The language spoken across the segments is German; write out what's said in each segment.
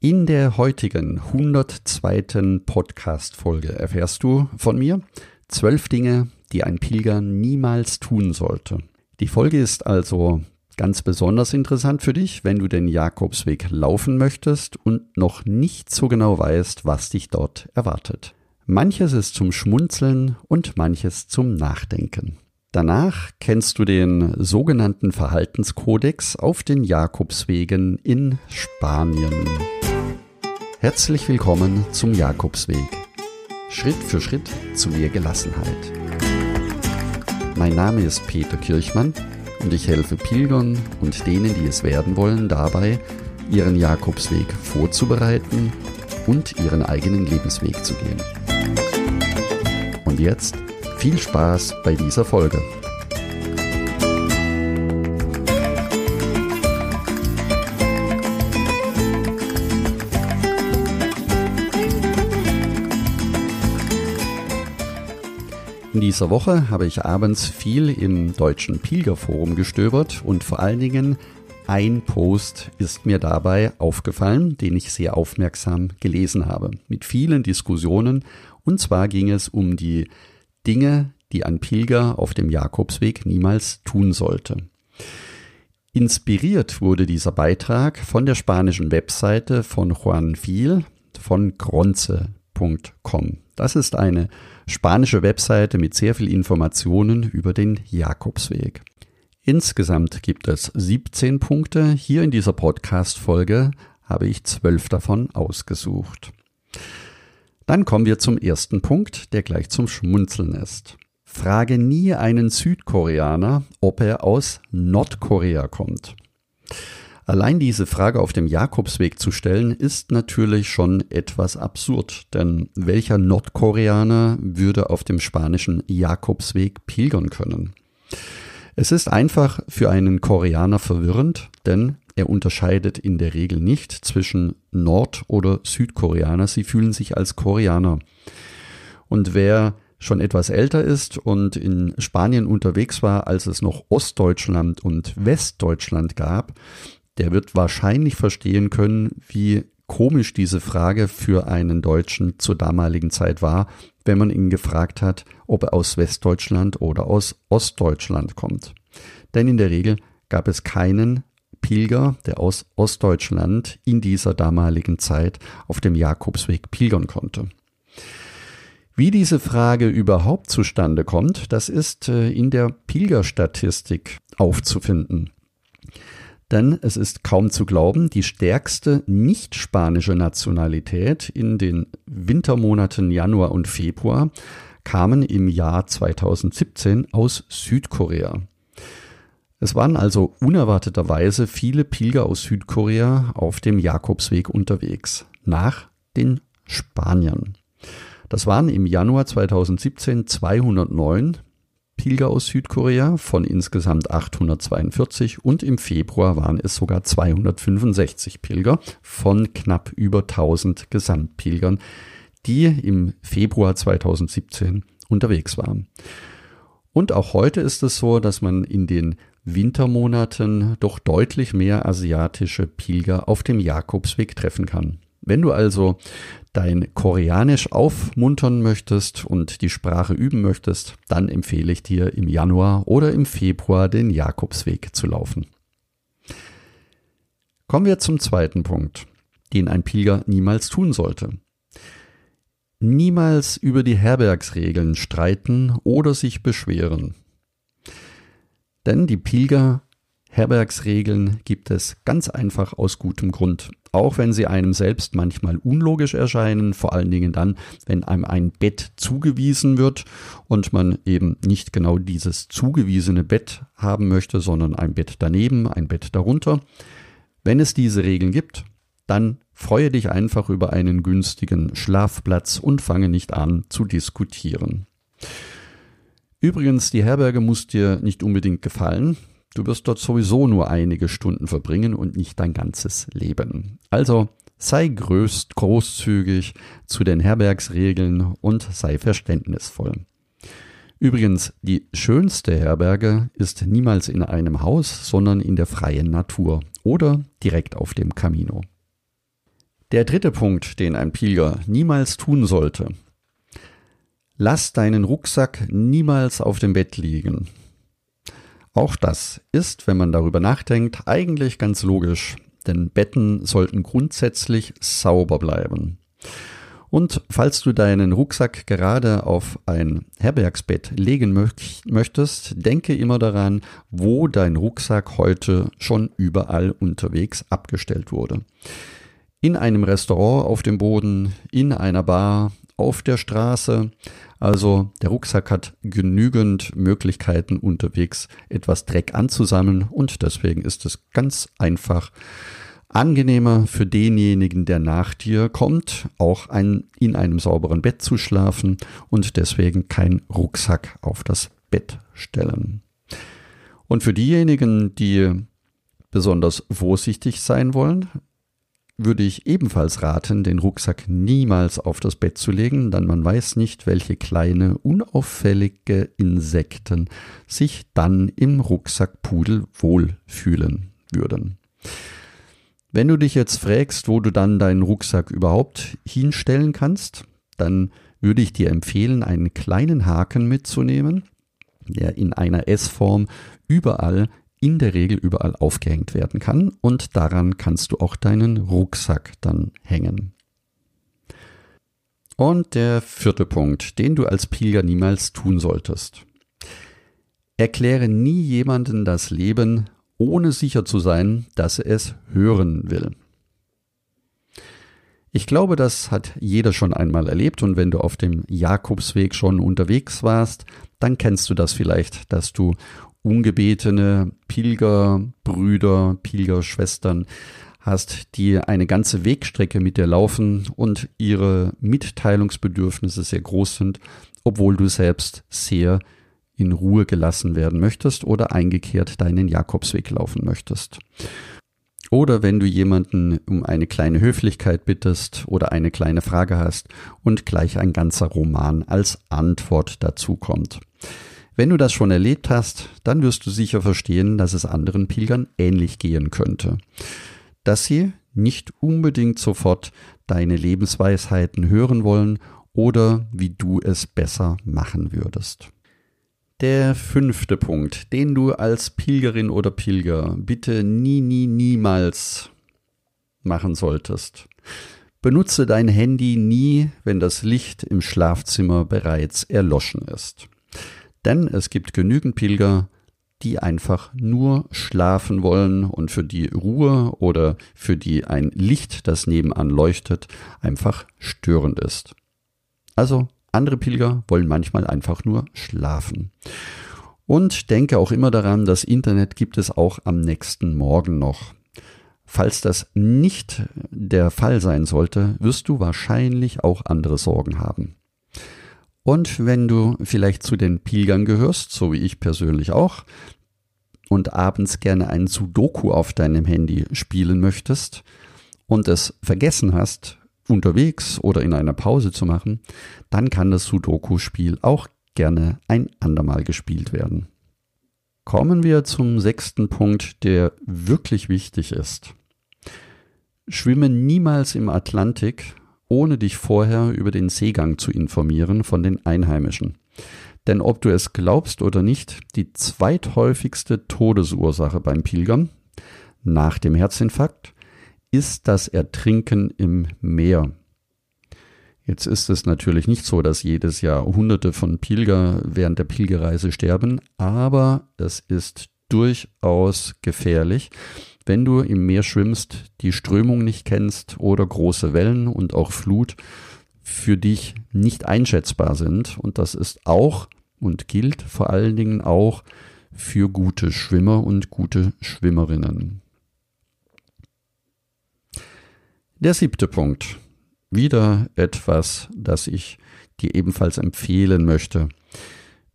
In der heutigen 102. Podcast-Folge erfährst du von mir zwölf Dinge, die ein Pilger niemals tun sollte. Die Folge ist also ganz besonders interessant für dich, wenn du den Jakobsweg laufen möchtest und noch nicht so genau weißt, was dich dort erwartet. Manches ist zum Schmunzeln und manches zum Nachdenken. Danach kennst du den sogenannten Verhaltenskodex auf den Jakobswegen in Spanien. Herzlich willkommen zum Jakobsweg. Schritt für Schritt zu mehr Gelassenheit. Mein Name ist Peter Kirchmann und ich helfe Pilgern und denen, die es werden wollen, dabei, ihren Jakobsweg vorzubereiten und ihren eigenen Lebensweg zu gehen. Und jetzt viel Spaß bei dieser Folge. In dieser Woche habe ich abends viel im deutschen Pilgerforum gestöbert und vor allen Dingen ein Post ist mir dabei aufgefallen, den ich sehr aufmerksam gelesen habe, mit vielen Diskussionen. Und zwar ging es um die Dinge, die ein Pilger auf dem Jakobsweg niemals tun sollte. Inspiriert wurde dieser Beitrag von der spanischen Webseite von Juan Viel von gronze.com. Das ist eine spanische Webseite mit sehr viel Informationen über den Jakobsweg. Insgesamt gibt es 17 Punkte. Hier in dieser Podcast-Folge habe ich zwölf davon ausgesucht. Dann kommen wir zum ersten Punkt, der gleich zum Schmunzeln ist. Frage nie einen Südkoreaner, ob er aus Nordkorea kommt. Allein diese Frage auf dem Jakobsweg zu stellen, ist natürlich schon etwas absurd, denn welcher Nordkoreaner würde auf dem spanischen Jakobsweg pilgern können? Es ist einfach für einen Koreaner verwirrend, denn er unterscheidet in der Regel nicht zwischen Nord- oder Südkoreaner. Sie fühlen sich als Koreaner. Und wer schon etwas älter ist und in Spanien unterwegs war, als es noch Ostdeutschland und Westdeutschland gab, der wird wahrscheinlich verstehen können, wie komisch diese Frage für einen Deutschen zur damaligen Zeit war, wenn man ihn gefragt hat, ob er aus Westdeutschland oder aus Ostdeutschland kommt. Denn in der Regel gab es keinen Pilger, der aus Ostdeutschland in dieser damaligen Zeit auf dem Jakobsweg pilgern konnte. Wie diese Frage überhaupt zustande kommt, das ist äh, in der Pilgerstatistik aufzufinden. Denn es ist kaum zu glauben, die stärkste nicht-spanische Nationalität in den Wintermonaten Januar und Februar kamen im Jahr 2017 aus Südkorea. Es waren also unerwarteterweise viele Pilger aus Südkorea auf dem Jakobsweg unterwegs, nach den Spaniern. Das waren im Januar 2017 209 Pilger aus Südkorea von insgesamt 842 und im Februar waren es sogar 265 Pilger von knapp über 1000 Gesamtpilgern, die im Februar 2017 unterwegs waren. Und auch heute ist es so, dass man in den Wintermonaten doch deutlich mehr asiatische Pilger auf dem Jakobsweg treffen kann. Wenn du also dein Koreanisch aufmuntern möchtest und die Sprache üben möchtest, dann empfehle ich dir im Januar oder im Februar den Jakobsweg zu laufen. Kommen wir zum zweiten Punkt, den ein Pilger niemals tun sollte. Niemals über die Herbergsregeln streiten oder sich beschweren. Denn die Pilger Herbergsregeln gibt es ganz einfach aus gutem Grund. Auch wenn sie einem selbst manchmal unlogisch erscheinen, vor allen Dingen dann, wenn einem ein Bett zugewiesen wird und man eben nicht genau dieses zugewiesene Bett haben möchte, sondern ein Bett daneben, ein Bett darunter. Wenn es diese Regeln gibt, dann freue dich einfach über einen günstigen Schlafplatz und fange nicht an zu diskutieren. Übrigens, die Herberge muss dir nicht unbedingt gefallen. Du wirst dort sowieso nur einige Stunden verbringen und nicht dein ganzes Leben. Also sei größt großzügig zu den Herbergsregeln und sei verständnisvoll. Übrigens, die schönste Herberge ist niemals in einem Haus, sondern in der freien Natur oder direkt auf dem Camino. Der dritte Punkt, den ein Pilger niemals tun sollte. Lass deinen Rucksack niemals auf dem Bett liegen. Auch das ist, wenn man darüber nachdenkt, eigentlich ganz logisch, denn Betten sollten grundsätzlich sauber bleiben. Und falls du deinen Rucksack gerade auf ein Herbergsbett legen möchtest, denke immer daran, wo dein Rucksack heute schon überall unterwegs abgestellt wurde. In einem Restaurant auf dem Boden, in einer Bar, auf der Straße. Also der Rucksack hat genügend Möglichkeiten unterwegs etwas Dreck anzusammeln und deswegen ist es ganz einfach angenehmer für denjenigen, der nach dir kommt, auch ein, in einem sauberen Bett zu schlafen und deswegen kein Rucksack auf das Bett stellen. Und für diejenigen, die besonders vorsichtig sein wollen, würde ich ebenfalls raten, den Rucksack niemals auf das Bett zu legen, denn man weiß nicht, welche kleine, unauffällige Insekten sich dann im Rucksackpudel wohlfühlen würden. Wenn du dich jetzt fragst, wo du dann deinen Rucksack überhaupt hinstellen kannst, dann würde ich dir empfehlen, einen kleinen Haken mitzunehmen, der in einer S-Form überall in der Regel überall aufgehängt werden kann und daran kannst du auch deinen Rucksack dann hängen. Und der vierte Punkt, den du als Pilger niemals tun solltest. Erkläre nie jemanden das Leben, ohne sicher zu sein, dass er es hören will. Ich glaube, das hat jeder schon einmal erlebt und wenn du auf dem Jakobsweg schon unterwegs warst, dann kennst du das vielleicht, dass du ungebetene Pilgerbrüder, Pilgerschwestern hast, die eine ganze Wegstrecke mit dir laufen und ihre Mitteilungsbedürfnisse sehr groß sind, obwohl du selbst sehr in Ruhe gelassen werden möchtest oder eingekehrt deinen Jakobsweg laufen möchtest. Oder wenn du jemanden um eine kleine Höflichkeit bittest oder eine kleine Frage hast und gleich ein ganzer Roman als Antwort dazu kommt. Wenn du das schon erlebt hast, dann wirst du sicher verstehen, dass es anderen Pilgern ähnlich gehen könnte. Dass sie nicht unbedingt sofort deine Lebensweisheiten hören wollen oder wie du es besser machen würdest. Der fünfte Punkt, den du als Pilgerin oder Pilger bitte nie, nie, niemals machen solltest. Benutze dein Handy nie, wenn das Licht im Schlafzimmer bereits erloschen ist. Denn es gibt genügend Pilger, die einfach nur schlafen wollen und für die Ruhe oder für die ein Licht, das nebenan leuchtet, einfach störend ist. Also andere Pilger wollen manchmal einfach nur schlafen. Und denke auch immer daran, das Internet gibt es auch am nächsten Morgen noch. Falls das nicht der Fall sein sollte, wirst du wahrscheinlich auch andere Sorgen haben. Und wenn du vielleicht zu den Pilgern gehörst, so wie ich persönlich auch, und abends gerne ein Sudoku auf deinem Handy spielen möchtest und es vergessen hast, unterwegs oder in einer Pause zu machen, dann kann das Sudoku-Spiel auch gerne ein andermal gespielt werden. Kommen wir zum sechsten Punkt, der wirklich wichtig ist. Schwimme niemals im Atlantik ohne dich vorher über den Seegang zu informieren von den Einheimischen. Denn ob du es glaubst oder nicht, die zweithäufigste Todesursache beim Pilgern nach dem Herzinfarkt ist das Ertrinken im Meer. Jetzt ist es natürlich nicht so, dass jedes Jahr Hunderte von Pilger während der Pilgerreise sterben, aber es ist durchaus gefährlich, wenn du im Meer schwimmst, die Strömung nicht kennst oder große Wellen und auch Flut für dich nicht einschätzbar sind. Und das ist auch und gilt vor allen Dingen auch für gute Schwimmer und gute Schwimmerinnen. Der siebte Punkt. Wieder etwas, das ich dir ebenfalls empfehlen möchte.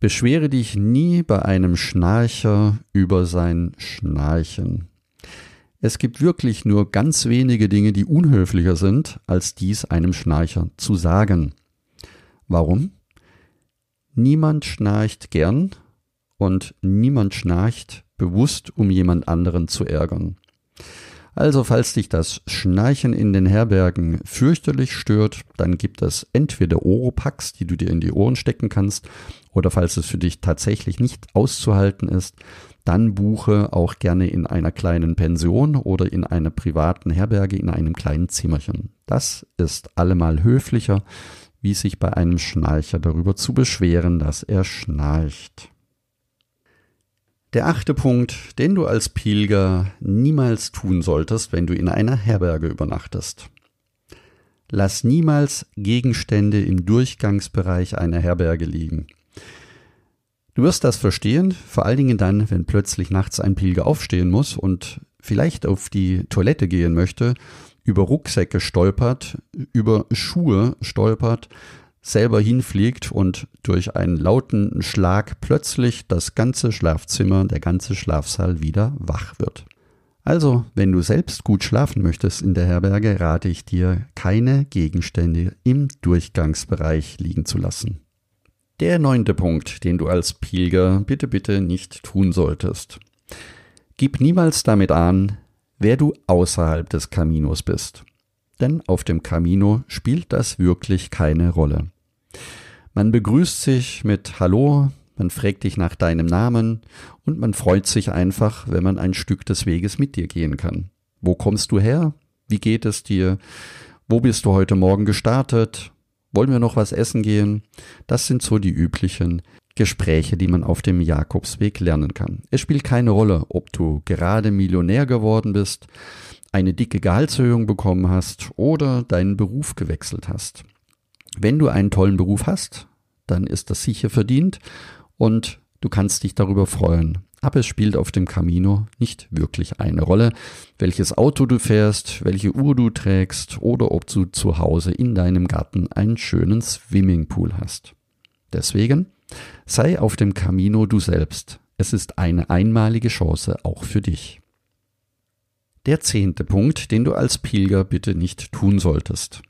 Beschwere dich nie bei einem Schnarcher über sein Schnarchen. Es gibt wirklich nur ganz wenige Dinge, die unhöflicher sind, als dies einem Schnarcher zu sagen. Warum? Niemand schnarcht gern und niemand schnarcht bewusst, um jemand anderen zu ärgern. Also falls dich das Schnarchen in den Herbergen fürchterlich stört, dann gibt es entweder Oropax, die du dir in die Ohren stecken kannst, oder falls es für dich tatsächlich nicht auszuhalten ist, dann buche auch gerne in einer kleinen Pension oder in einer privaten Herberge in einem kleinen Zimmerchen. Das ist allemal höflicher, wie sich bei einem Schnarcher darüber zu beschweren, dass er schnarcht. Der achte Punkt, den du als Pilger niemals tun solltest, wenn du in einer Herberge übernachtest. Lass niemals Gegenstände im Durchgangsbereich einer Herberge liegen. Du wirst das verstehen, vor allen Dingen dann, wenn plötzlich nachts ein Pilger aufstehen muss und vielleicht auf die Toilette gehen möchte, über Rucksäcke stolpert, über Schuhe stolpert, selber hinfliegt und durch einen lauten Schlag plötzlich das ganze Schlafzimmer, der ganze Schlafsaal wieder wach wird. Also, wenn du selbst gut schlafen möchtest in der Herberge, rate ich dir, keine Gegenstände im Durchgangsbereich liegen zu lassen. Der neunte Punkt, den du als Pilger bitte, bitte nicht tun solltest. Gib niemals damit an, wer du außerhalb des Caminos bist. Denn auf dem Camino spielt das wirklich keine Rolle. Man begrüßt sich mit Hallo, man fragt dich nach deinem Namen und man freut sich einfach, wenn man ein Stück des Weges mit dir gehen kann. Wo kommst du her? Wie geht es dir? Wo bist du heute Morgen gestartet? Wollen wir noch was essen gehen? Das sind so die üblichen Gespräche, die man auf dem Jakobsweg lernen kann. Es spielt keine Rolle, ob du gerade Millionär geworden bist, eine dicke Gehaltserhöhung bekommen hast oder deinen Beruf gewechselt hast. Wenn du einen tollen Beruf hast, dann ist das sicher verdient und du kannst dich darüber freuen aber es spielt auf dem Camino nicht wirklich eine Rolle, welches Auto du fährst, welche Uhr du trägst oder ob du zu Hause in deinem Garten einen schönen Swimmingpool hast. Deswegen sei auf dem Camino du selbst. Es ist eine einmalige Chance auch für dich. Der zehnte Punkt, den du als Pilger bitte nicht tun solltest.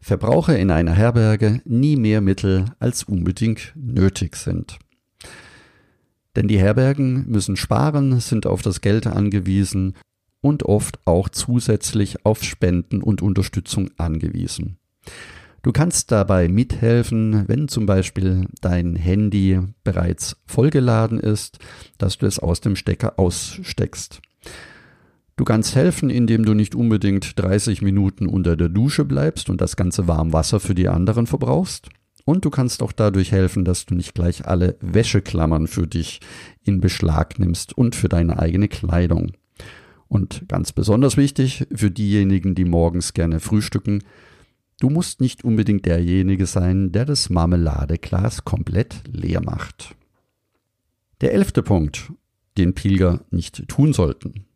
Verbrauche in einer Herberge nie mehr Mittel, als unbedingt nötig sind. Denn die Herbergen müssen sparen, sind auf das Geld angewiesen und oft auch zusätzlich auf Spenden und Unterstützung angewiesen. Du kannst dabei mithelfen, wenn zum Beispiel dein Handy bereits vollgeladen ist, dass du es aus dem Stecker aussteckst. Du kannst helfen, indem du nicht unbedingt 30 Minuten unter der Dusche bleibst und das ganze Warmwasser für die anderen verbrauchst. Und du kannst auch dadurch helfen, dass du nicht gleich alle Wäscheklammern für dich in Beschlag nimmst und für deine eigene Kleidung. Und ganz besonders wichtig für diejenigen, die morgens gerne frühstücken, du musst nicht unbedingt derjenige sein, der das Marmeladeglas komplett leer macht. Der elfte Punkt, den Pilger nicht tun sollten.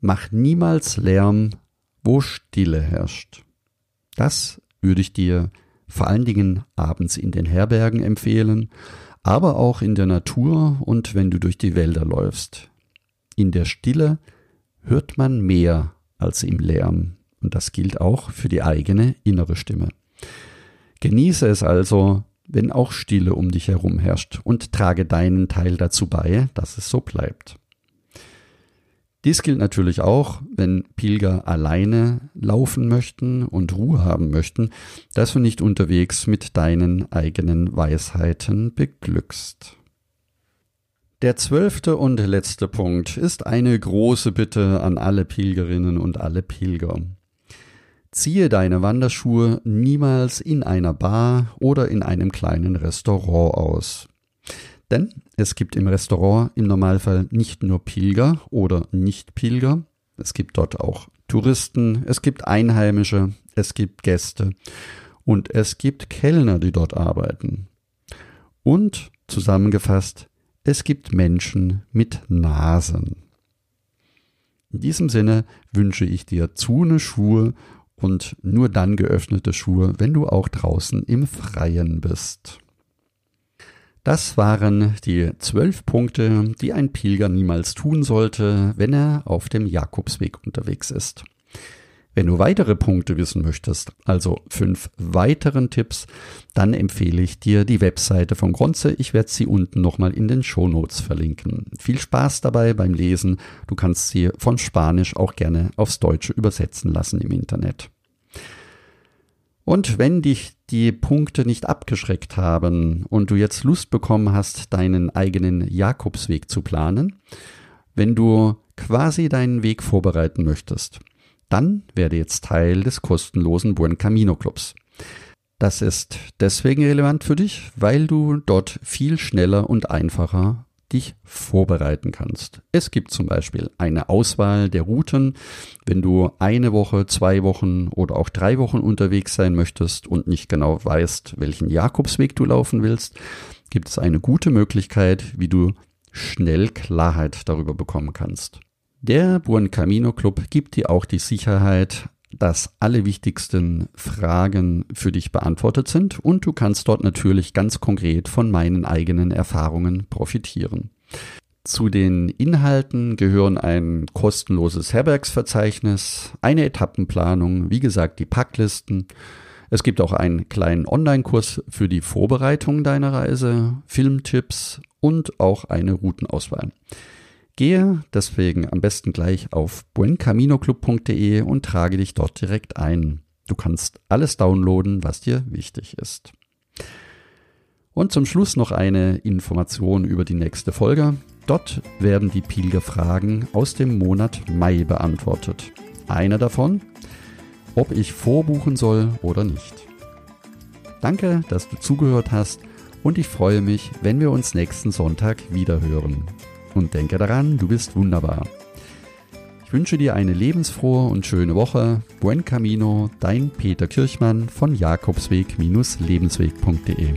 Mach niemals Lärm, wo Stille herrscht. Das würde ich dir vor allen Dingen abends in den Herbergen empfehlen, aber auch in der Natur und wenn du durch die Wälder läufst. In der Stille hört man mehr als im Lärm und das gilt auch für die eigene innere Stimme. Genieße es also, wenn auch Stille um dich herum herrscht und trage deinen Teil dazu bei, dass es so bleibt. Dies gilt natürlich auch, wenn Pilger alleine laufen möchten und Ruhe haben möchten, dass du nicht unterwegs mit deinen eigenen Weisheiten beglückst. Der zwölfte und letzte Punkt ist eine große Bitte an alle Pilgerinnen und alle Pilger. Ziehe deine Wanderschuhe niemals in einer Bar oder in einem kleinen Restaurant aus. Denn es gibt im Restaurant im Normalfall nicht nur Pilger oder Nicht-Pilger, es gibt dort auch Touristen, es gibt Einheimische, es gibt Gäste und es gibt Kellner, die dort arbeiten. Und zusammengefasst, es gibt Menschen mit Nasen. In diesem Sinne wünsche ich dir zune Schuhe und nur dann geöffnete Schuhe, wenn du auch draußen im Freien bist. Das waren die zwölf Punkte, die ein Pilger niemals tun sollte, wenn er auf dem Jakobsweg unterwegs ist. Wenn du weitere Punkte wissen möchtest, also fünf weiteren Tipps, dann empfehle ich dir die Webseite von Gronze. Ich werde sie unten nochmal in den Show Notes verlinken. Viel Spaß dabei beim Lesen. Du kannst sie von Spanisch auch gerne aufs Deutsche übersetzen lassen im Internet. Und wenn dich die Punkte nicht abgeschreckt haben und du jetzt Lust bekommen hast, deinen eigenen Jakobsweg zu planen, wenn du quasi deinen Weg vorbereiten möchtest, dann werde jetzt Teil des kostenlosen Buen Camino Clubs. Das ist deswegen relevant für dich, weil du dort viel schneller und einfacher dich vorbereiten kannst. Es gibt zum Beispiel eine Auswahl der Routen. Wenn du eine Woche, zwei Wochen oder auch drei Wochen unterwegs sein möchtest und nicht genau weißt, welchen Jakobsweg du laufen willst, gibt es eine gute Möglichkeit, wie du schnell Klarheit darüber bekommen kannst. Der Buen Camino Club gibt dir auch die Sicherheit, dass alle wichtigsten Fragen für dich beantwortet sind und du kannst dort natürlich ganz konkret von meinen eigenen Erfahrungen profitieren. Zu den Inhalten gehören ein kostenloses Herbergsverzeichnis, eine Etappenplanung, wie gesagt die Packlisten. Es gibt auch einen kleinen Online-Kurs für die Vorbereitung deiner Reise, Filmtipps und auch eine Routenauswahl. Gehe deswegen am besten gleich auf buencaminoclub.de und trage dich dort direkt ein. Du kannst alles downloaden, was dir wichtig ist. Und zum Schluss noch eine Information über die nächste Folge. Dort werden die Pilgerfragen aus dem Monat Mai beantwortet. Eine davon, ob ich vorbuchen soll oder nicht. Danke, dass du zugehört hast und ich freue mich, wenn wir uns nächsten Sonntag wieder hören und denke daran, du bist wunderbar. Ich wünsche dir eine lebensfrohe und schöne Woche. Buen Camino, dein Peter Kirchmann von Jakobsweg-lebensweg.de.